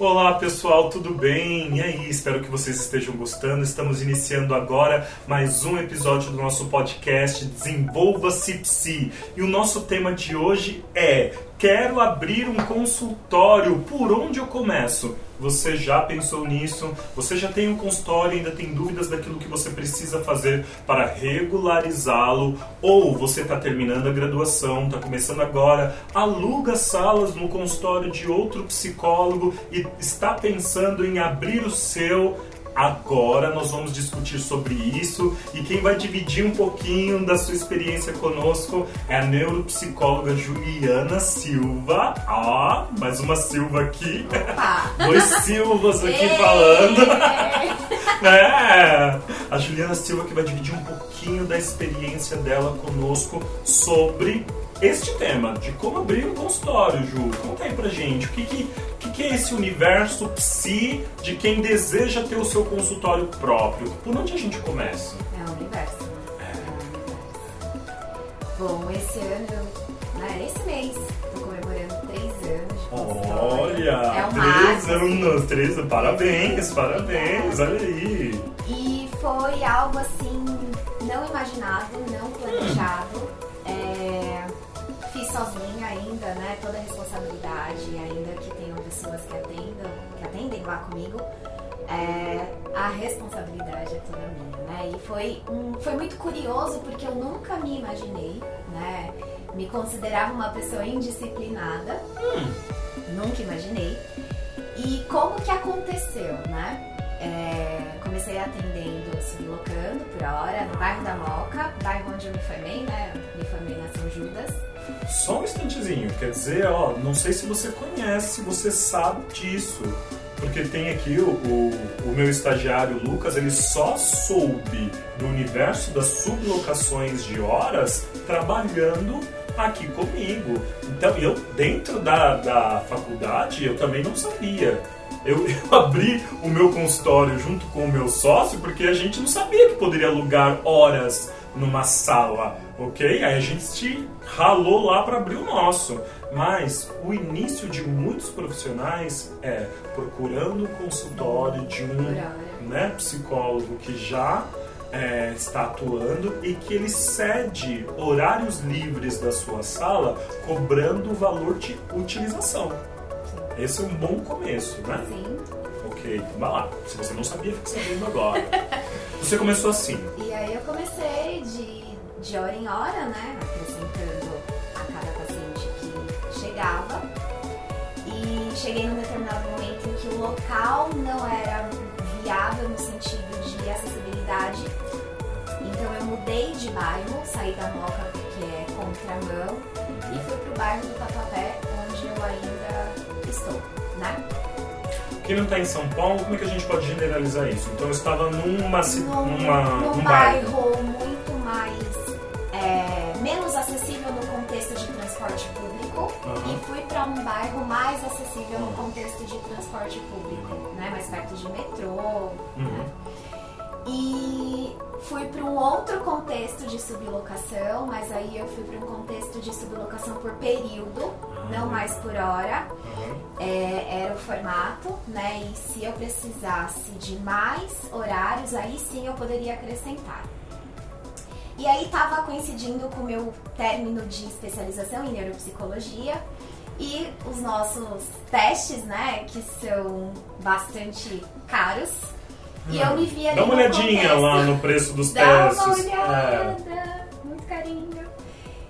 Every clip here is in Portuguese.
Olá pessoal, tudo bem? E aí, espero que vocês estejam gostando. Estamos iniciando agora mais um episódio do nosso podcast Desenvolva-se Psi. E o nosso tema de hoje é Quero abrir um consultório, por onde eu começo? Você já pensou nisso? Você já tem um consultório e ainda tem dúvidas daquilo que você precisa fazer para regularizá-lo? Ou você está terminando a graduação, está começando agora, aluga salas no consultório de outro psicólogo e está pensando em abrir o seu? Agora nós vamos discutir sobre isso e quem vai dividir um pouquinho da sua experiência conosco é a neuropsicóloga Juliana Silva. Ó, oh, mais uma Silva aqui. Dois Silvas aqui falando. é, a Juliana Silva que vai dividir um pouquinho da experiência dela conosco sobre este tema de como abrir um consultório, Ju. Conta aí pra gente, o que, que, que, é esse universo psi de quem deseja ter o seu consultório próprio? Por onde a gente começa? É o universo. É. é o universo. Bom, esse ano, né, esse mês, tô comemorando três anos de consultório. Olha, é um três anos, três, parabéns, parabéns, olha aí. E foi algo assim, não imaginado, não planejado. Hum fiz sozinha ainda, né? Toda a responsabilidade, ainda que tenham pessoas que atendam, que atendem lá comigo, é, a responsabilidade é toda minha, né? E foi, um, foi muito curioso porque eu nunca me imaginei, né? Me considerava uma pessoa indisciplinada, hum. nunca imaginei. E como que aconteceu, né? É, comecei atendendo, sublocando por hora, no bairro da Moca, bairro onde eu me formei, né? Me formei na São Judas. Só um instantezinho, quer dizer, ó, não sei se você conhece, se você sabe disso. Porque tem aqui o, o, o, meu estagiário Lucas, ele só soube do universo das sublocações de horas trabalhando aqui comigo. Então, eu, dentro da, da faculdade, eu também não sabia. Eu, eu, abri o meu consultório junto com o meu sócio porque a gente não sabia que poderia alugar horas numa sala, ok? Aí a gente ralou lá para abrir o nosso. Mas o início de muitos profissionais é procurando o consultório de um né, psicólogo que já é, está atuando e que ele cede horários livres da sua sala cobrando o valor de utilização. Esse é um bom começo, né? Sim. Ok, então vai lá. Se você não sabia, fique sabendo agora. Você começou assim. E aí eu comecei de, de hora em hora, né? Acrescentando a cada paciente que chegava. E cheguei num determinado momento em que o local não era viável no sentido de acessibilidade. Então eu mudei de bairro, saí da Moca, que é contramão, e fui pro bairro do Tatuapé, onde eu ainda estou, né? Quem não está em São Paulo, como é que a gente pode generalizar isso? Então eu estava numa, num, numa, num um bairro, bairro muito mais é, menos acessível no contexto de transporte público uhum. e fui para um bairro mais acessível no contexto de transporte público, né? Mais perto de metrô, uhum. né? Fui para um outro contexto de sublocação, mas aí eu fui para um contexto de sublocação por período, uhum. não mais por hora. Uhum. É, era o formato, né? E se eu precisasse de mais horários, aí sim eu poderia acrescentar. E aí estava coincidindo com o meu término de especialização em neuropsicologia e os nossos testes, né, que são bastante caros e eu me via Dá uma olhadinha lá no preço dos Dá testes. Dá uma olhada, é. muito carinho.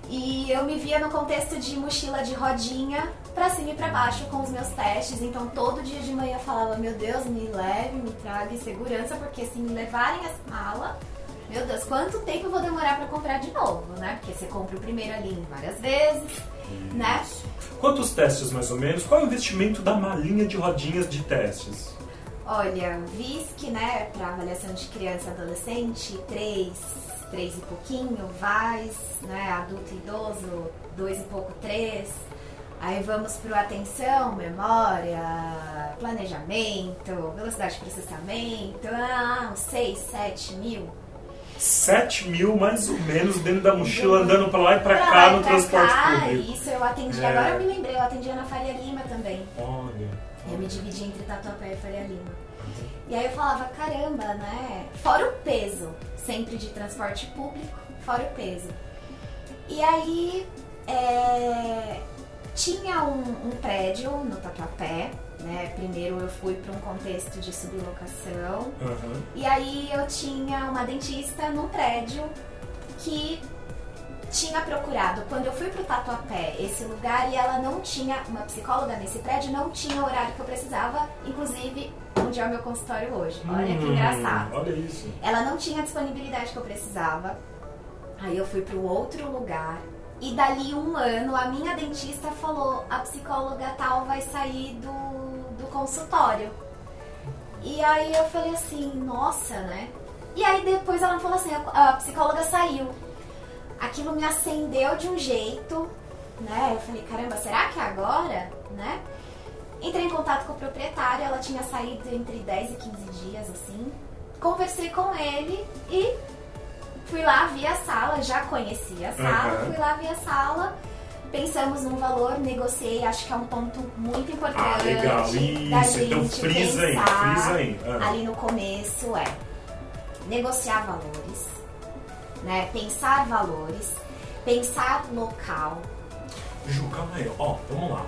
E eu me via no contexto de mochila de rodinha, pra cima e pra baixo com os meus testes. Então todo dia de manhã eu falava, meu Deus, me leve, me traga em segurança, porque se me levarem a mala, meu Deus, quanto tempo eu vou demorar para comprar de novo, né? Porque você compra o primeiro ali várias vezes, Isso. né? Quantos testes mais ou menos? Qual é o investimento da malinha de rodinhas de testes? Olha, VISC, né, para avaliação de criança e adolescente, 3, 3 e pouquinho, VAIS, né, adulto e idoso, 2 e pouco, 3. Aí vamos para o atenção, memória, planejamento, velocidade de processamento, ah, uns 6, 7 mil. 7 mil mais ou menos dentro da mochila, andando para lá e para cá lá no transporte cá, público. Isso, eu atendi, é. agora eu me lembrei, eu atendia na Faria Lima também. Olha. Eu me dividi entre Tatuapé e Faria Lima. E aí eu falava, caramba, né? Fora o peso, sempre de transporte público, fora o peso. E aí é, tinha um, um, prédio no Tatuapé, né? Primeiro eu fui para um contexto de sublocação. Uhum. E aí eu tinha uma dentista num prédio que tinha procurado, quando eu fui pro Tatuapé, esse lugar e ela não tinha, uma psicóloga nesse prédio não tinha o horário que eu precisava, inclusive onde é o meu consultório hoje. Olha hum, que engraçado. Olha isso. Ela não tinha a disponibilidade que eu precisava. Aí eu fui pro outro lugar. E dali um ano, a minha dentista falou: a psicóloga tal vai sair do, do consultório. E aí eu falei assim: nossa, né? E aí depois ela falou assim: a psicóloga saiu aquilo me acendeu de um jeito, né? Eu falei, caramba, será que é agora, né? Entrei em contato com o proprietário, ela tinha saído entre 10 e 15 dias, assim. Conversei com ele e fui lá, vi a sala, já conhecia a sala, uhum. fui lá, vi a sala. Pensamos num valor, negociei, acho que é um ponto muito importante. Ah, legal, isso, então frisa aí, frisa aí. Uhum. Ali no começo é negociar valores, né? Pensar valores, pensar local. Ju, calma aí, ó, vamos lá.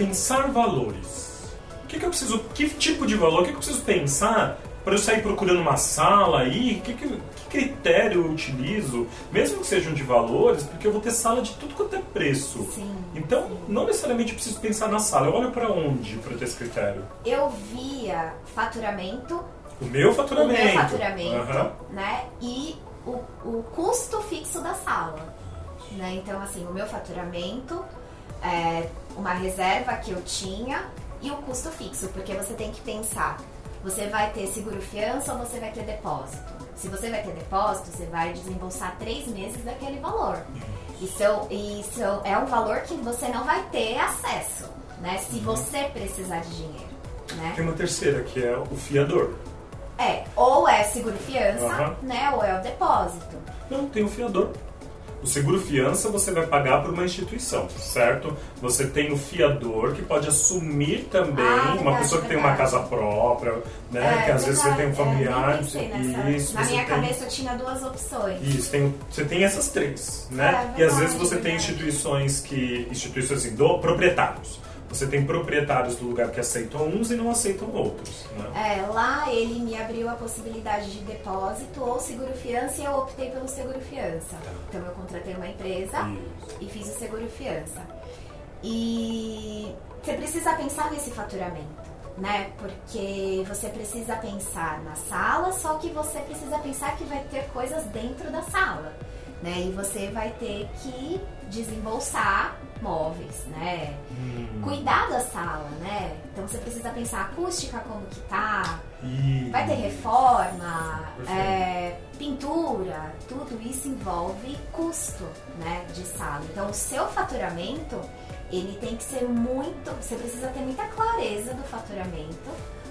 Pensar valores. O que, que eu preciso, que tipo de valor, o que, que eu preciso pensar para eu sair procurando uma sala aí? Que, que, que, critério eu utilizo? Mesmo que sejam de valores, porque eu vou ter sala de tudo quanto é preço. Sim, então, não necessariamente preciso pensar na sala. Eu olho para onde para ter esse critério? Eu via faturamento. O meu faturamento. O meu faturamento, uhum. né? E o, o custo fixo da sala. Né? Então, assim, o meu faturamento, é, uma reserva que eu tinha e o custo fixo, porque você tem que pensar, você vai ter seguro fiança ou você vai ter depósito? Se você vai ter depósito, você vai desembolsar três meses daquele valor. Isso, isso é um valor que você não vai ter acesso, né? Se uhum. você precisar de dinheiro. Né? Tem uma terceira, que é o fiador. É, ou é seguro fiança, uhum. né? Ou é o depósito. Não, tem o fiador. O seguro fiança você vai pagar por uma instituição, certo? Você tem o fiador que pode assumir também ah, verdade, uma pessoa que verdade. tem uma casa própria, né? É, que às verdade. vezes você tem um familiar. É, nessa... Isso, Na minha tem... cabeça eu tinha duas opções. Isso, tem, você tem essas três, né? É, e às vezes você tem instituições que. instituições assim, do proprietários você tem proprietários do lugar que aceitam uns e não aceitam outros. Né? É, lá ele me abriu a possibilidade de depósito ou seguro fiança e eu optei pelo seguro fiança. Tá. Então eu contratei uma empresa Isso. e fiz o seguro fiança. E você precisa pensar nesse faturamento. Né? Porque você precisa pensar na sala, só que você precisa pensar que vai ter coisas dentro da sala, né? E você vai ter que desembolsar móveis, né? Hum. Cuidar da sala, né? Então você precisa pensar acústica como que tá, vai ter reforma, é, pintura, tudo isso envolve custo, né, de sala. Então o seu faturamento ele tem que ser muito, você precisa ter muita clareza do faturamento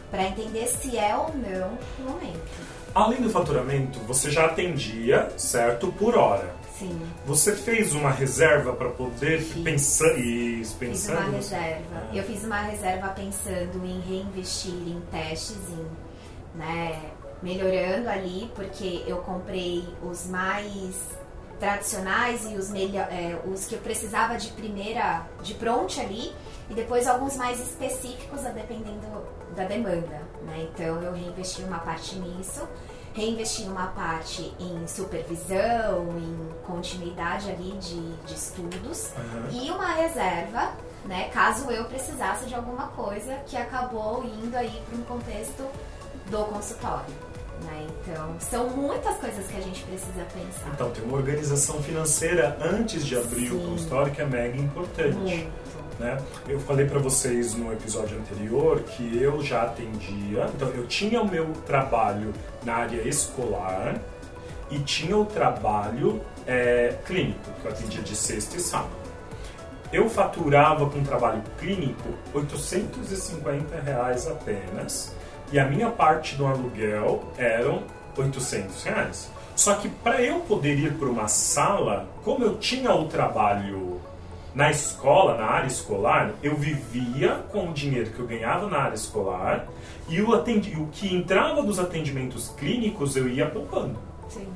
para entender se é ou não no momento. Além do faturamento, você já atendia, certo, por hora. Sim. Você fez uma reserva para poder fiz. pensar isso, pensando? Fiz uma reserva. Ah. Eu fiz uma reserva pensando em reinvestir em testes, em, né, melhorando ali, porque eu comprei os mais tradicionais e os, melhor, é, os que eu precisava de primeira, de pronto ali, e depois alguns mais específicos, dependendo da demanda. Né? Então eu reinvesti uma parte nisso reinvestir uma parte em supervisão, em continuidade ali de, de estudos uhum. e uma reserva, né, caso eu precisasse de alguma coisa que acabou indo aí para um contexto do consultório. Né? Então, são muitas coisas que a gente precisa pensar. Então, tem uma organização financeira antes de abrir Sim. o consultório que é mega importante. Muito. Né? Eu falei para vocês no episódio anterior que eu já atendia, então eu tinha o meu trabalho na área escolar e tinha o trabalho é, clínico, que eu atendia de sexta e sábado. Eu faturava com trabalho clínico 850 reais apenas e a minha parte do aluguel eram 800 reais. Só que para eu poder ir para uma sala, como eu tinha o trabalho Na escola, na área escolar, eu vivia com o dinheiro que eu ganhava na área escolar e o, atendi, o que entrava dos atendimentos clínicos eu ia poupando. Sim.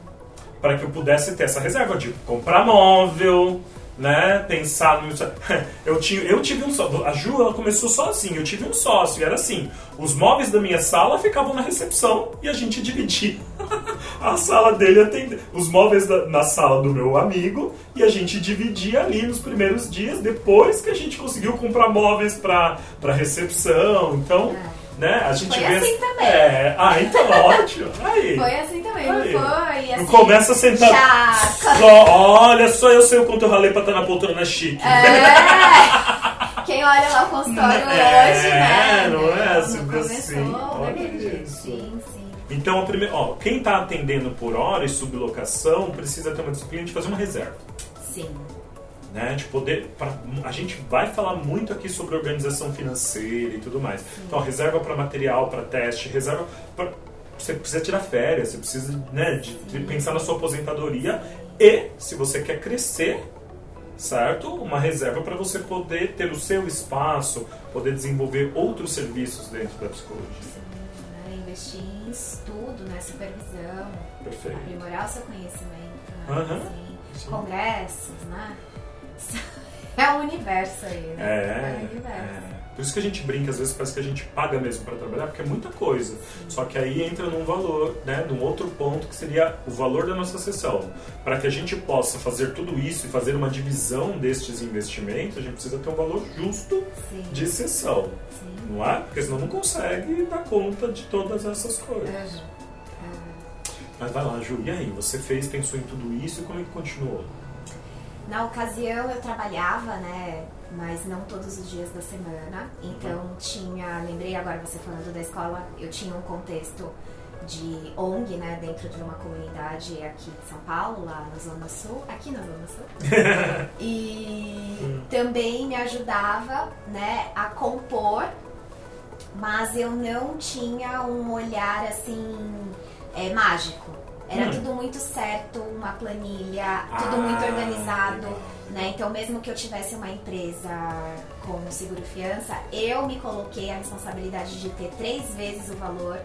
Para que eu pudesse ter essa reserva de comprar móvel, né? Pensar no. Eu, tinha, eu tive um sócio. A Ju ela começou sozinha, eu tive um sócio. E era assim: os móveis da minha sala ficavam na recepção e a gente dividia a sala dele atende, os móveis da, na sala do meu amigo e a gente dividia ali nos primeiros dias, depois que a gente conseguiu comprar móveis para recepção. Então. É né? A gente foi vê assim também. É, ah, então ótimo. Aí. Foi assim também, Aí. não foi? Assim, não começa a sentar. Só, olha, só eu sei o quanto eu ralei pra estar na poltrona chique. É. Quem olha lá o consultório É, hoje, né? não é assim, Não começou assim, olha daquele jeito. isso. Sim, sim. Então, a primeira, ó, quem está atendendo por hora e sublocação precisa ter uma disciplina de fazer uma reserva. Sim. Né, de poder. Pra, a gente vai falar muito aqui sobre organização financeira e tudo mais. Então, reserva para material, para teste, reserva. Pra, você precisa tirar férias, você precisa né, de, de pensar na sua aposentadoria e, se você quer crescer, certo? Uma reserva para você poder ter o seu espaço, poder desenvolver outros serviços dentro da psicologia. Sim, né? Investir em estudo, né? Supervisão. Perfeito. Aprimorar o seu conhecimento. Né? Aham. Assim, Sim. congressos, né? É um universo aí, né? É, um universo. é. Por isso que a gente brinca, às vezes parece que a gente paga mesmo para trabalhar, porque é muita coisa. Só que aí entra num valor, né, num outro ponto que seria o valor da nossa sessão. Para que a gente possa fazer tudo isso e fazer uma divisão destes investimentos, a gente precisa ter um valor justo Sim. de sessão. Sim. Não é? Porque senão não consegue dar conta de todas essas coisas. Aham. Aham. Mas vai lá, Ju, e aí? Você fez, pensou em tudo isso e como é que continuou? Na ocasião eu trabalhava, né? Mas não todos os dias da semana. Então tinha. Lembrei agora você falando da escola, eu tinha um contexto de ONG, né? Dentro de uma comunidade aqui de São Paulo, lá na Zona Sul. Aqui na Zona Sul. e também me ajudava, né? A compor, mas eu não tinha um olhar assim. É, mágico. Era Hum. tudo muito certo, uma planilha, tudo muito Ah, organizado. legal. Né? Então, mesmo que eu tivesse uma empresa com seguro fiança, eu me coloquei a responsabilidade de ter três vezes o valor.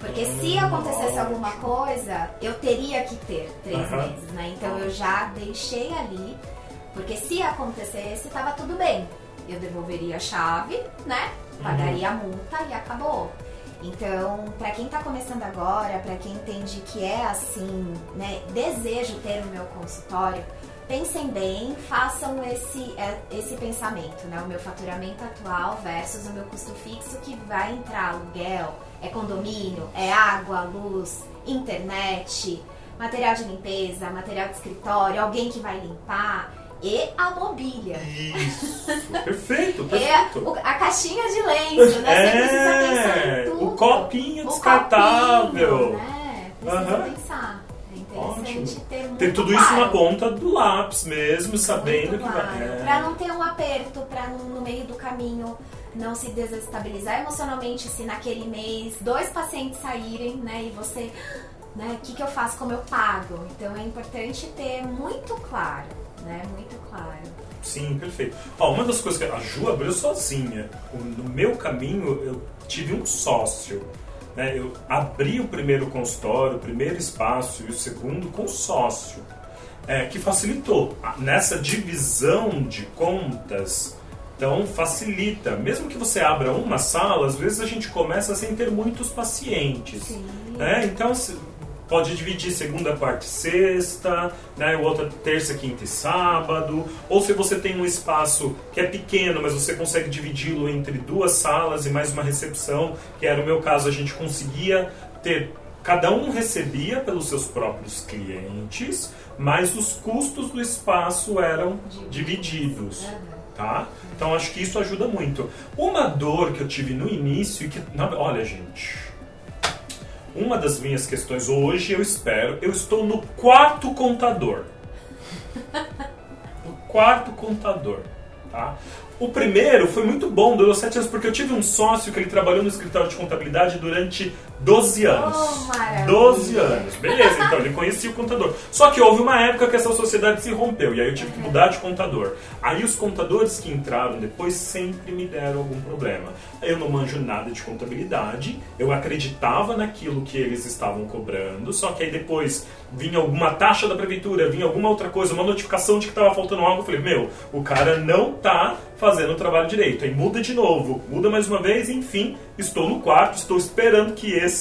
Porque se Hum, acontecesse ótimo. alguma coisa, eu teria que ter três Aham. vezes, né? Então eu já deixei ali, porque se acontecesse, tava tudo bem. Eu devolveria a chave, né? Pagaria a multa e acabou. Então, pra quem tá começando agora, pra quem entende que é assim, né, desejo ter o meu consultório, pensem bem, façam esse, é, esse pensamento, né? O meu faturamento atual versus o meu custo fixo que vai entrar aluguel, é condomínio, é água, luz, internet, material de limpeza, material de escritório, alguém que vai limpar e a mobília. Isso! perfeito, É perfeito. o- a caixinha de lenço, né? É, o copinho O descartável. copinho, né? Precisa Aham. pensar. É interessante Ótimo. ter muito Ter tudo isso na ponta do lápis mesmo, sabendo Muito que claro. vai. É. Pra não ter um aperto, pra no, no meio do caminho não se desestabilizar emocionalmente se naquele mês dois pacientes saírem, né? E você, né? O que, que eu faço? Como eu pago? Então é importante ter muito claro, né? Muito claro. Sim, perfeito. Ó, uma das coisas que a Ju abriu sozinha. No meu caminho, eu tive um sócio. Né? Eu abri o primeiro consultório, o primeiro espaço e o segundo com sócio. É, que facilitou. Nessa divisão de contas, então facilita. Mesmo que você abra uma sala, às vezes a gente começa sem ter muitos pacientes. Sim. né? Então se- pode dividir segunda, quarta e sexta, né? o outro terça, quinta e sábado. Ou se você tem um espaço que é pequeno, mas você consegue dividi-lo entre duas salas e mais uma recepção, que era o meu caso, a gente conseguia ter. Cada um recebia pelos seus próprios clientes, mas os custos do espaço eram divididos tá? Então acho que isso ajuda muito. Uma dor que eu tive no início e que, olha gente, uma das minhas questões hoje eu espero, eu estou no quarto contador, no quarto contador, tá? O primeiro foi muito bom, durou sete anos, porque eu tive um sócio que ele trabalhou no escritório de contabilidade durante 12 anos. Oh, 12 anos. Beleza, então ele conhecia o contador. Só que houve uma época que essa sociedade se rompeu e aí eu tive que mudar de contador. Aí os contadores que entraram depois sempre me deram algum problema. Eu não manjo nada de contabilidade, eu acreditava naquilo que eles estavam cobrando, só que aí depois vinha alguma taxa da prefeitura, vinha alguma outra coisa, uma notificação de que estava faltando algo, eu falei, meu, o cara não tá fazendo o trabalho direito. Aí muda de novo, muda mais uma vez, enfim, estou no quarto, estou esperando que esse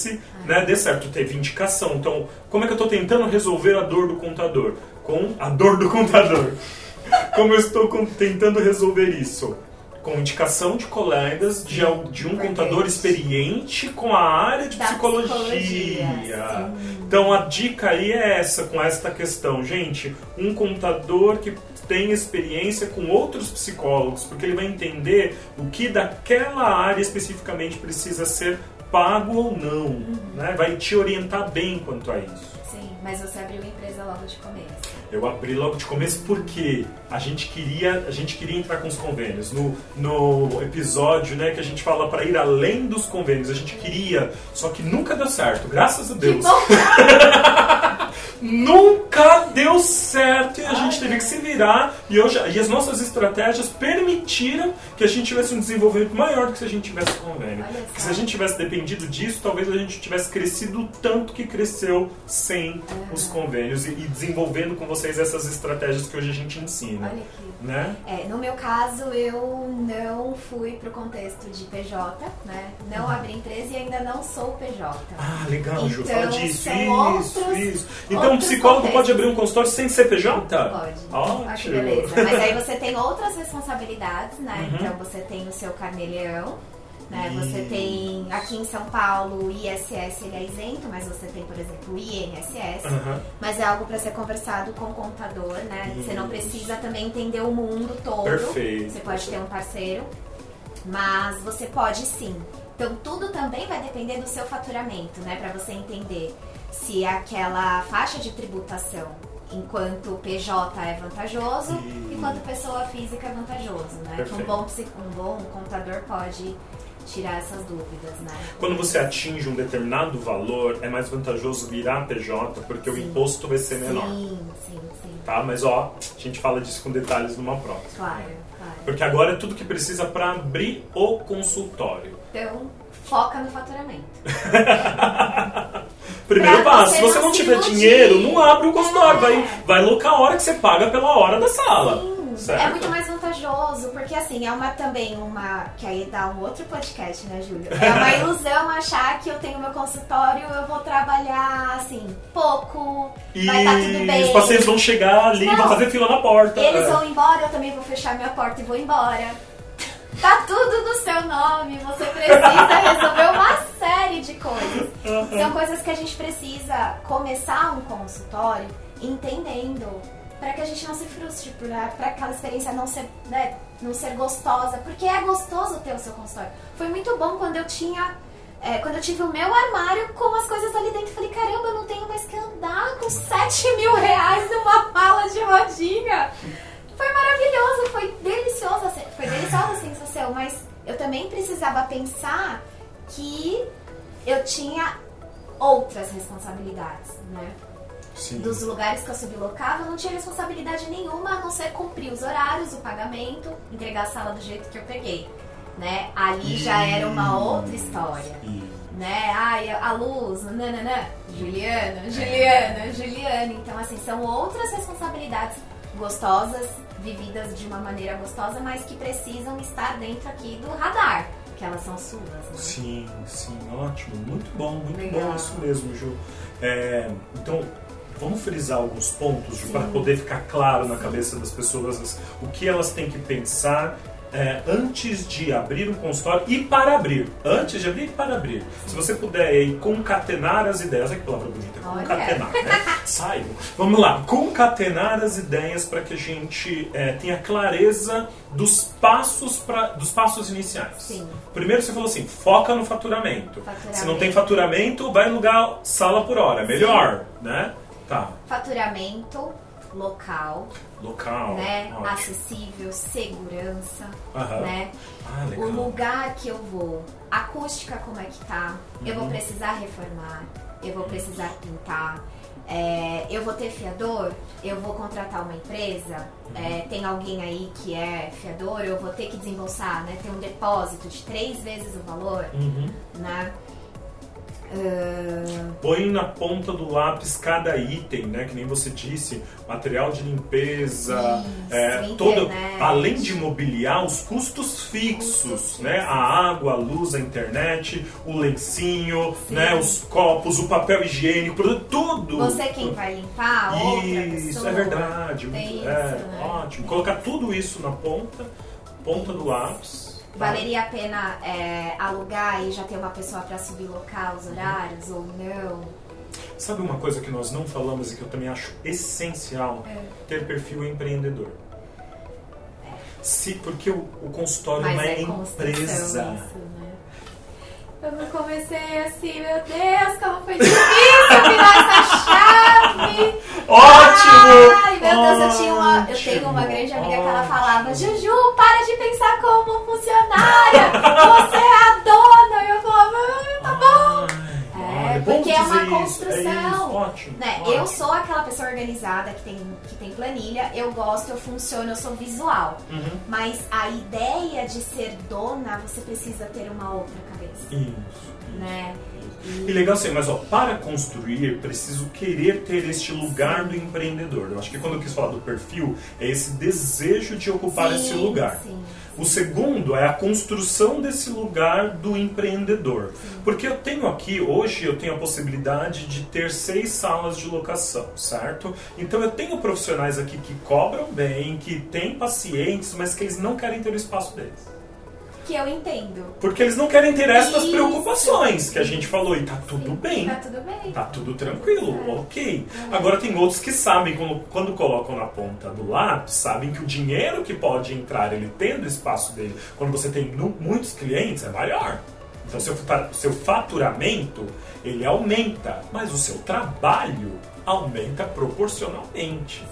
né, dê certo. Teve indicação. Então, como é que eu estou tentando resolver a dor do contador? Com a dor do contador. Como eu estou tentando resolver isso? Com indicação de colegas de, de um contador experiente com a área de psicologia. psicologia, Então a dica aí é essa com esta questão, gente, um contador que tem experiência com outros psicólogos, porque ele vai entender o que daquela área especificamente precisa ser pago ou não, né? Vai te orientar bem quanto a isso. Sim, mas você abriu a empresa logo de começo. Eu abri logo de começo porque a gente queria, a gente queria entrar com os convênios. No, no episódio, né, que a gente fala para ir além dos convênios, a gente queria, só que nunca deu certo, graças a Deus. Que bom! Nunca deu certo e a gente teve que se virar e, hoje, e as nossas estratégias permitiram que a gente tivesse um desenvolvimento maior do que se a gente tivesse convênio. Porque se a gente tivesse dependido disso, talvez a gente tivesse crescido o tanto que cresceu sem os convênios e, e desenvolvendo com vocês essas estratégias que hoje a gente ensina. Olha aqui. Né? É, no meu caso, eu não fui pro contexto de PJ, né? Não abri empresa e ainda não sou PJ. Ah, legal, Ju, Então, fala disso. são Isso, outros- isso. Então, um psicólogo pode abrir um consultório sem CPJ? Pode. Ótimo. Ah, que beleza. Mas aí você tem outras responsabilidades, né? Uhum. Então você tem o seu carneleão, né? Você tem aqui em São Paulo o ISS ele é isento, mas você tem, por exemplo, o INSS. Aham. Mas é algo para ser conversado com o contador, né? Você não precisa também entender o mundo todo. Perfeito. Você pode ter um parceiro, mas você pode sim. Então tudo também vai depender do seu faturamento, né? Para você entender se aquela faixa de tributação enquanto PJ é vantajoso, E- enquanto pessoa física é vantajoso, né? Que um bom, um bom contador pode tirar essas dúvidas, né? Quando você atinge um determinado valor, é mais vantajoso virar PJ, porque o Sim. imposto vai ser menor. Sim, sim, sim. Tá? Mas ó, a gente fala disso com detalhes numa próxima. Claro, claro. Porque agora é tudo que precisa para abrir o consultório. Então, foca no faturamento. Primeiro Pra passo, se você não tiver dinheiro, não abre o consultório. É. Vai, vai locar a hora que você paga pela hora da sala. Certo? é muito mais vantajoso, porque assim, é uma também uma. Que aí dá um outro podcast, né, Júlio? É uma ilusão achar que eu tenho meu consultório, eu vou trabalhar assim, pouco, E vai estar tudo bem. os pacientes vão chegar ali, Não. vão fazer fila na porta. Eles É. vão embora, eu também vou fechar minha porta e vou embora. Tá tudo no seu nome, você precisa resolver uma série de coisas. Uhum. São coisas que a gente precisa começar um consultório entendendo para que a gente não se frustre, para aquela experiência não ser, né, não ser gostosa, porque é gostoso ter o seu consultório. Foi muito bom quando eu tinha é, quando eu tive o meu armário com as coisas ali dentro, falei, caramba, eu não tenho mais que andar com 7 mil reais numa mala de rodinha. Foi maravilhoso, foi deliciosa, foi deliciosa a sensação, mas eu também precisava pensar que eu tinha outras responsabilidades, né? Sim. Dos lugares que eu sublocava, eu não tinha responsabilidade nenhuma a não ser cumprir os horários, o pagamento, entregar a sala do jeito que eu peguei, né? Ali já era uma outra história Isso. né? Ai, a luz, nananã, Juliana, Juliana, Juliana. Então, assim, são outras responsabilidades gostosas, vividas de uma maneira gostosa, mas que precisam estar dentro aqui do radar, que elas são suas, né? Sim, sim, ótimo. Muito bom, muito Legal. bom isso mesmo, Ju. É, então, vamos frisar alguns pontos, para poder ficar claro na Sim. cabeça das pessoas o que elas têm que pensar é, antes de abrir um consultório e para abrir. Antes de abrir e para abrir. Se você puder aí concatenar as ideias, olha que palavra bonita, Olha. concatenar, né? Saiam. Vamos lá, concatenar as ideias para que a gente é, tenha clareza dos passos, pra, dos passos iniciais. Sim. Primeiro você falou assim, foca no faturamento. Faturamento. Se não tem faturamento, vai alugar sala por hora. Melhor, né? Tá. Faturamento, local, Local. né? ótimo. Acessível, segurança, Aham. né? Ah. O lugar que eu vou, acústica como é que tá, eu Uhum. vou precisar reformar, eu vou precisar pintar, é, eu vou ter fiador, eu vou contratar uma empresa, Uhum. é, tem alguém aí que é fiador, eu vou ter que desembolsar, né? Ter um depósito de três vezes o valor, Uhum. né? Ah, Põe na ponta do lápis cada item, né? Que nem você disse, material de limpeza, Isso, é, todo, internet. além de mobiliar os custos fixos, Custos né? fixos. A água, a luz, a internet, o lencinho, Sim. né? Os copos, o papel higiênico, tudo. você quem vai limpar, Isso, pessoa. é verdade. Muito- isso, é, né? ótimo. Colocar tudo isso na ponta, ponta do lápis. Valeria a pena é, alugar e já ter uma pessoa para sublocar os horários ou não? Sabe uma coisa que nós não falamos e que eu também acho essencial? É. Ter perfil empreendedor. Se, porque o, o consultório Mas não é, é empresa. isso, né? Eu não comecei assim, meu Deus, como foi difícil virar essa chave! Ótimo! Ai, meu Deus, eu, tinha uma, eu tenho uma grande amiga que ela falava Juju, para de pensar como funcionária! Você é a dona! E eu falava, ah, tá bom! É, porque é uma construção. É isso, ótimo, Né? ótimo. Eu sou aquela pessoa organizada que tem, que tem planilha, eu gosto, eu funciono, eu sou visual. Uhum. Mas a ideia de ser dona, você precisa ter uma outra cabeça, Isso. isso. né? E legal assim, mas ó, para construir, preciso querer ter este lugar do empreendedor. Eu acho que quando eu quis falar do perfil, é esse desejo de ocupar Sim, esse lugar. sim. O segundo é a construção desse lugar do empreendedor. Porque eu tenho aqui, hoje, eu tenho a possibilidade de ter seis salas de locação, certo? Então eu tenho profissionais aqui que cobram bem, que têm pacientes, mas que eles não querem ter o espaço deles. Que eu entendo. Porque eles não querem ter Isso. preocupações que a gente falou, e tá tudo Sim, bem. Tá tudo bem. Tá tudo tranquilo, É. ok. Agora tem outros que sabem, quando, quando colocam na ponta do lápis, sabem que o dinheiro que pode entrar, ele tendo o espaço dele, quando você tem muitos clientes, é maior. Então seu, seu faturamento, ele aumenta, mas o seu trabalho aumenta proporcionalmente.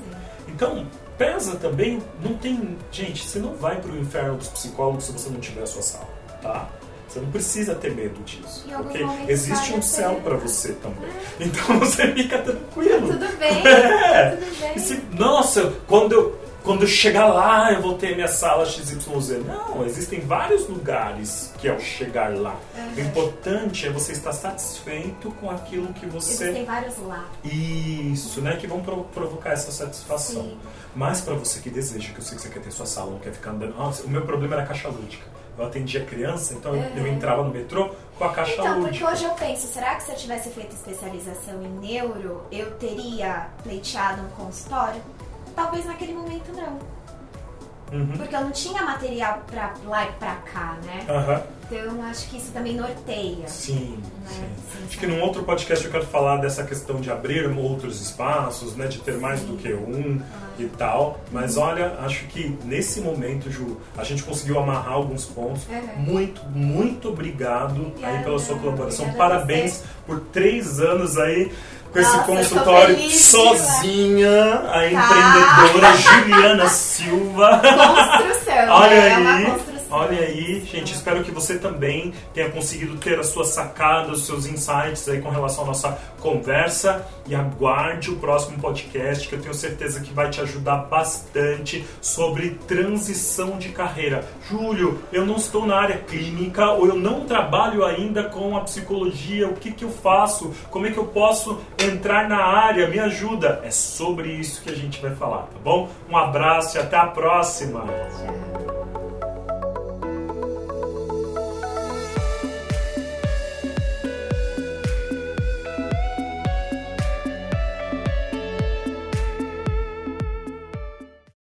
Então, pesa também, não tem... Gente, você não vai pro inferno dos psicólogos se você não tiver a sua sala, tá? Você não precisa ter medo disso, ok? Existe um céu para você também. Então você fica tranquilo. Tudo bem, É. tudo bem. Se- nossa, quando eu, quando eu chegar lá, eu vou ter minha sala XYZ. Não, existem vários lugares que é o chegar lá. O Uhum. importante é você estar satisfeito com aquilo que Existem você. vários lá. Isso, né? Que vão pro- provocar essa satisfação. Sim. Mas para você que deseja, que eu sei que você quer ter sua sala, não quer ficar andando. Nossa, o meu problema era a caixa lúdica. Eu atendia criança, então eu- eu Uhum. entrava no metrô com a caixa Então, porque lúdica. hoje eu penso, será que se eu tivesse feito especialização em neuro, eu teria pleiteado um consultório? Talvez naquele momento não. Uhum. Porque eu não tinha material pra lá e pra cá, né? Aham. Então acho que isso também norteia. Sim, Né? sim. Sim, Acho que num outro podcast eu quero falar dessa questão de abrir outros espaços, né, de ter mais do que um e tal. Mas olha, acho que nesse momento, Ju, a gente conseguiu amarrar alguns pontos. Uhum. Muito, muito obrigado Obrigada, aí pela sua colaboração. Parabéns por três anos aí com esse Nossa, consultório feliz sozinha, a Tá. empreendedora Juliana Silva. Construção, Olha né? É aí, construção. Olha aí, gente. Espero que você também tenha conseguido ter as suas sacadas, os seus insights aí com relação à nossa conversa. E aguarde o próximo podcast, que eu tenho certeza que vai te ajudar bastante sobre transição de carreira. Júlio, eu não estou na área clínica ou eu não trabalho ainda com a psicologia. O que, que eu faço? Como é que eu posso entrar na área? Me ajuda. É sobre isso que a gente vai falar, tá bom? Um abraço e até a próxima. Tchau.